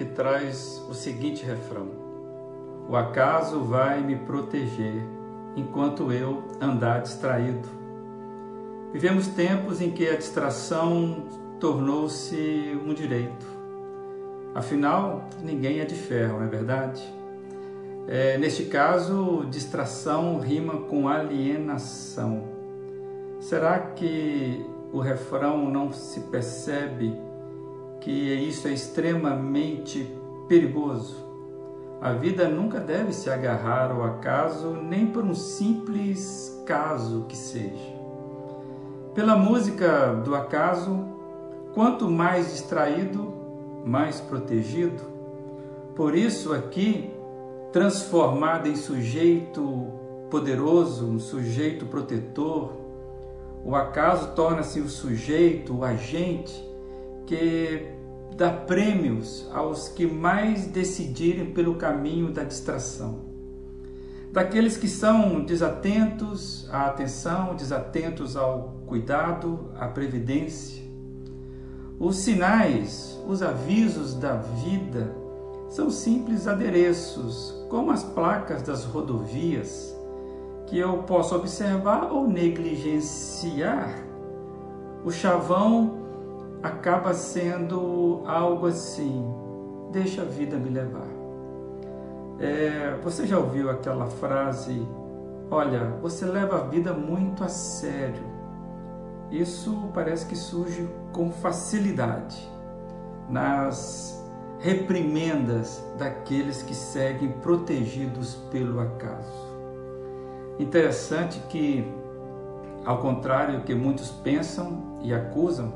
que traz o seguinte refrão: O acaso vai me proteger enquanto eu andar distraído. Vivemos tempos em que a distração tornou-se um direito. Afinal, ninguém é de ferro, não é verdade? É, neste caso, distração rima com alienação. Será que o refrão não se percebe que isso é extremamente perigoso. A vida nunca deve se agarrar ao acaso, nem por um simples caso que seja. Pela música do acaso, quanto mais distraído, mais protegido. Por isso, aqui, transformado em sujeito poderoso, um sujeito protetor, o acaso torna-se o sujeito, o agente que dá prêmios aos que mais decidirem pelo caminho da distração. Daqueles que são desatentos à atenção, desatentos ao cuidado, à previdência. Os sinais, os avisos da vida são simples adereços, como as placas das rodovias, que eu posso observar ou negligenciar. O chavão acaba sendo algo assim: deixa a vida me levar. É, você já ouviu aquela frase? Olha, você leva a vida muito a sério. Isso parece que surge com facilidade nas reprimendas daqueles que seguem protegidos pelo acaso. Interessante que, ao contrário do que muitos pensam e acusam,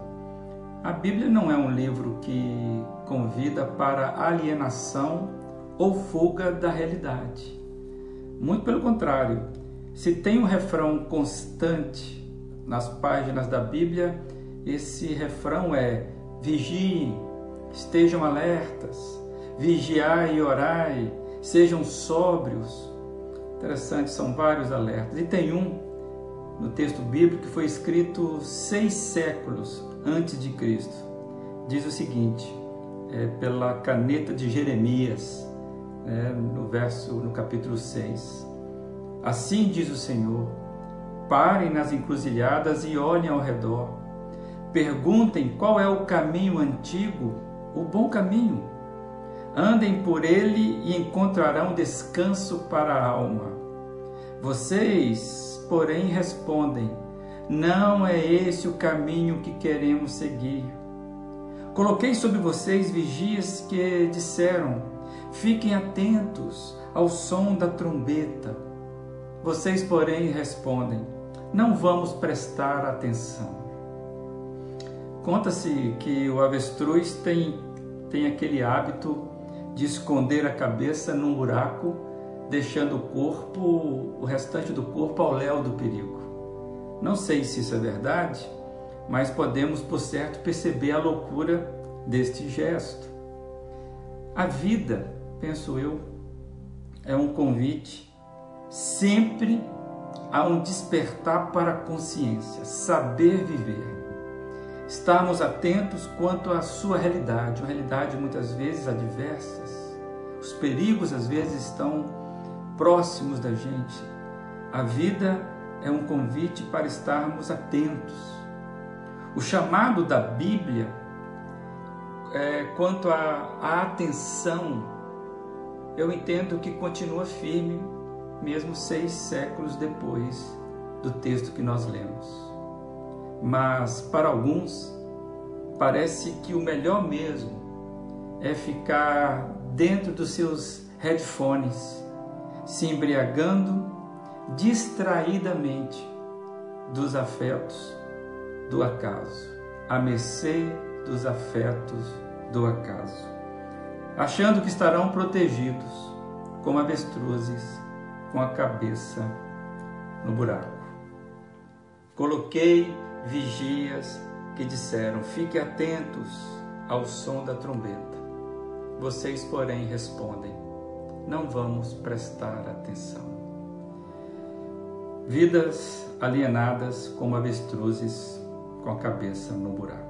a Bíblia não é um livro que convida para alienação ou fuga da realidade. Muito pelo contrário, se tem um refrão constante nas páginas da Bíblia, esse refrão é: vigiem, estejam alertas, vigiai e orai, sejam sóbrios. Interessante, são vários alertas. E tem um no texto bíblico que foi escrito seis séculos antes de Cristo. Diz o seguinte, é, pela caneta de Jeremias, é, no verso, no capítulo 6. Assim diz o Senhor: parem nas encruzilhadas e olhem ao redor. Perguntem qual é o caminho antigo, o bom caminho. Andem por ele e encontrarão descanso para a alma. Vocês, porém, respondem: não é esse o caminho que queremos seguir. Coloquei sobre vocês vigias que disseram: fiquem atentos ao som da trombeta. Vocês, porém, respondem: não vamos prestar atenção. Conta-se que o avestruz tem, tem aquele hábito de esconder a cabeça num buraco, deixando o corpo, o restante do corpo ao léu do perigo. Não sei se isso é verdade, mas podemos, por certo, perceber a loucura deste gesto. A vida, penso eu, é um convite sempre a um despertar para a consciência, saber viver. Estarmos atentos quanto à sua realidade, uma realidade muitas vezes adversas. Os perigos às vezes estão próximos da gente. A vida é um convite para estarmos atentos. O chamado da Bíblia é, quanto à atenção, eu entendo que continua firme, mesmo seis séculos depois do texto que nós lemos. Mas para alguns, parece que o melhor mesmo é ficar dentro dos seus headphones, se embriagando distraidamente dos afetos do acaso, a mercê dos afetos do acaso, achando que estarão protegidos como avestruzes com a cabeça no buraco. Coloquei vigias que disseram: fiquem atentos ao som da trombeta. Vocês, porém, respondem: não vamos prestar atenção vidas alienadas como avestruzes com a cabeça no buraco.